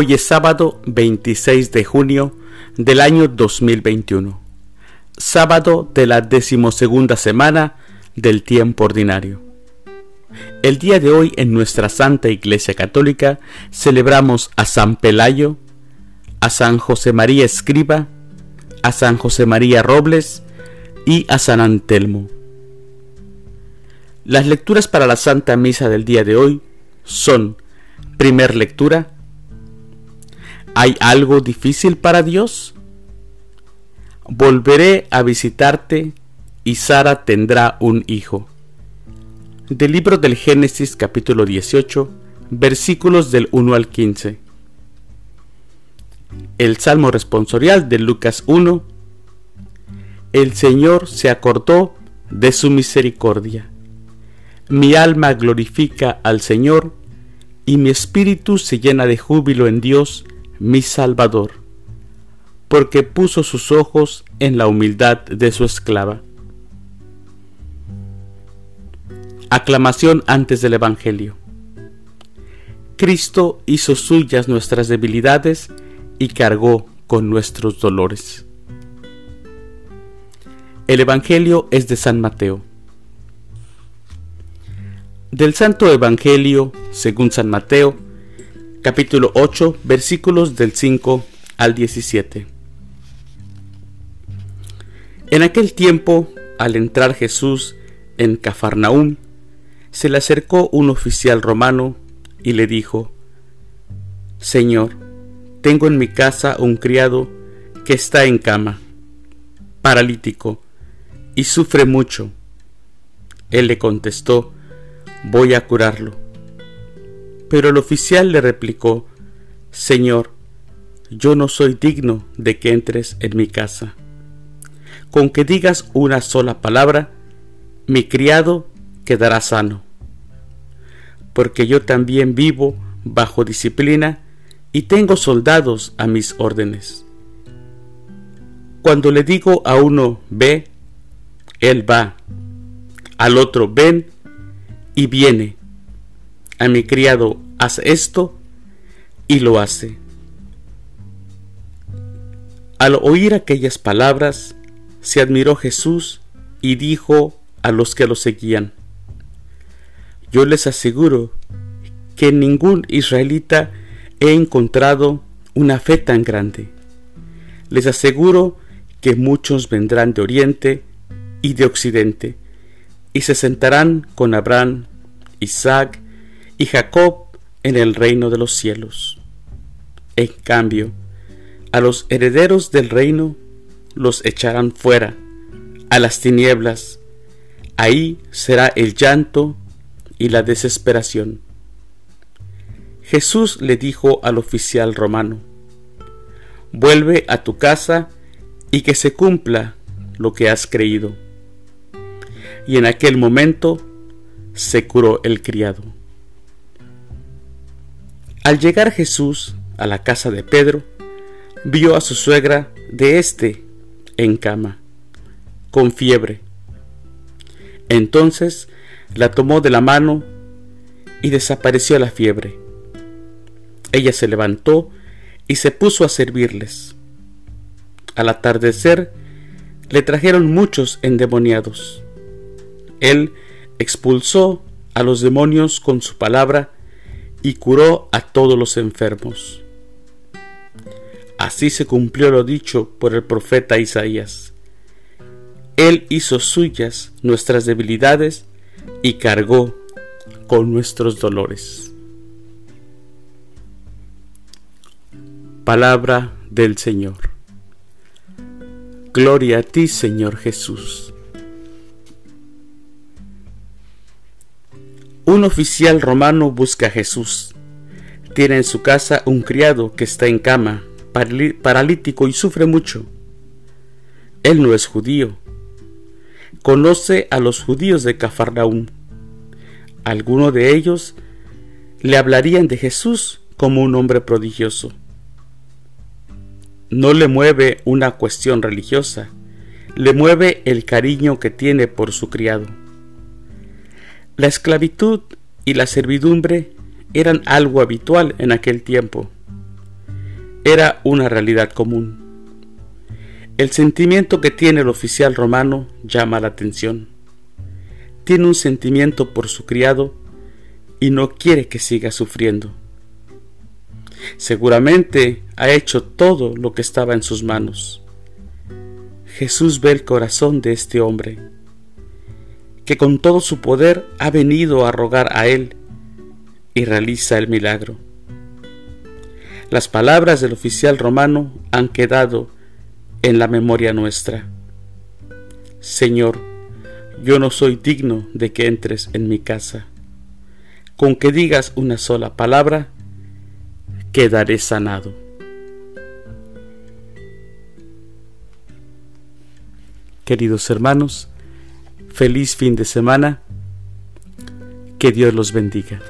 Hoy es sábado 26 de junio del año 2021, sábado de la decimosegunda semana del tiempo ordinario. El día de hoy en nuestra Santa Iglesia Católica celebramos a San Pelayo, a San José María Escriba, a San José María Robles y a San Antelmo. Las lecturas para la Santa Misa del día de hoy son, primer lectura, ¿Hay algo difícil para Dios? Volveré a visitarte y Sara tendrá un hijo. Del libro del Génesis capítulo 18, versículos del 1 al 15. El Salmo responsorial de Lucas 1. El Señor se acordó de su misericordia. Mi alma glorifica al Señor y mi espíritu se llena de júbilo en Dios, mi Salvador, porque puso sus ojos en la humildad de su esclava. Aclamación antes del Evangelio. Cristo hizo suyas nuestras debilidades y cargó con nuestros dolores. El Evangelio es de San Mateo. Del Santo Evangelio, según San Mateo, capítulo 8, versículos del 5 al 17. En aquel tiempo, al entrar Jesús en Cafarnaúm, se le acercó un oficial romano y le dijo, Señor, tengo en mi casa un criado que está en cama, paralítico, y sufre mucho. Él le contestó, voy a curarlo. Pero el oficial le replicó, Señor, yo no soy digno de que entres en mi casa. Con que digas una sola palabra, mi criado quedará sano. Porque yo también vivo bajo disciplina y tengo soldados a mis órdenes. Cuando le digo a uno ve, él va, al otro ven y viene a mi criado, haz esto, y lo hace. Al oír aquellas palabras, se admiró Jesús y dijo a los que lo seguían, Yo les aseguro que ningún israelita he encontrado una fe tan grande. Les aseguro que muchos vendrán de oriente y de occidente, y se sentarán con Abraham, Isaac y Jacob en el reino de los cielos. En cambio, a los herederos del reino los echarán fuera, a las tinieblas. Ahí será el llanto y la desesperación. Jesús le dijo al oficial romano, Vuelve a tu casa y que se cumpla lo que has creído. Y en aquel momento se curó el criado. Al llegar Jesús a la casa de Pedro, vio a su suegra de éste en cama, con fiebre. Entonces la tomó de la mano y desapareció la fiebre. Ella se levantó y se puso a servirles. Al atardecer le trajeron muchos endemoniados. Él expulsó a los demonios con su palabra y curó a todos los enfermos. Así se cumplió lo dicho por el profeta Isaías. Él hizo suyas nuestras debilidades y cargó con nuestros dolores. Palabra del Señor. Gloria a ti, Señor Jesús. Un oficial romano busca a Jesús. Tiene en su casa un criado que está en cama, paralítico y sufre mucho. Él no es judío. Conoce a los judíos de Cafarnaúm. Algunos de ellos le hablarían de Jesús como un hombre prodigioso. No le mueve una cuestión religiosa, le mueve el cariño que tiene por su criado. La esclavitud y la servidumbre eran algo habitual en aquel tiempo. era una realidad común. El sentimiento que tiene el oficial romano llama la atención. Tiene un sentimiento por su criado y no quiere que siga sufriendo. Seguramente ha hecho todo lo que estaba en sus manos. Jesús ve el corazón de este hombre, que con todo su poder ha venido a rogar a Él y realiza el milagro. Las palabras del oficial romano han quedado en la memoria nuestra. Señor, yo no soy digno de que entres en mi casa. Con que digas una sola palabra, quedaré sanado. Queridos hermanos, feliz fin de semana. Que Dios los bendiga.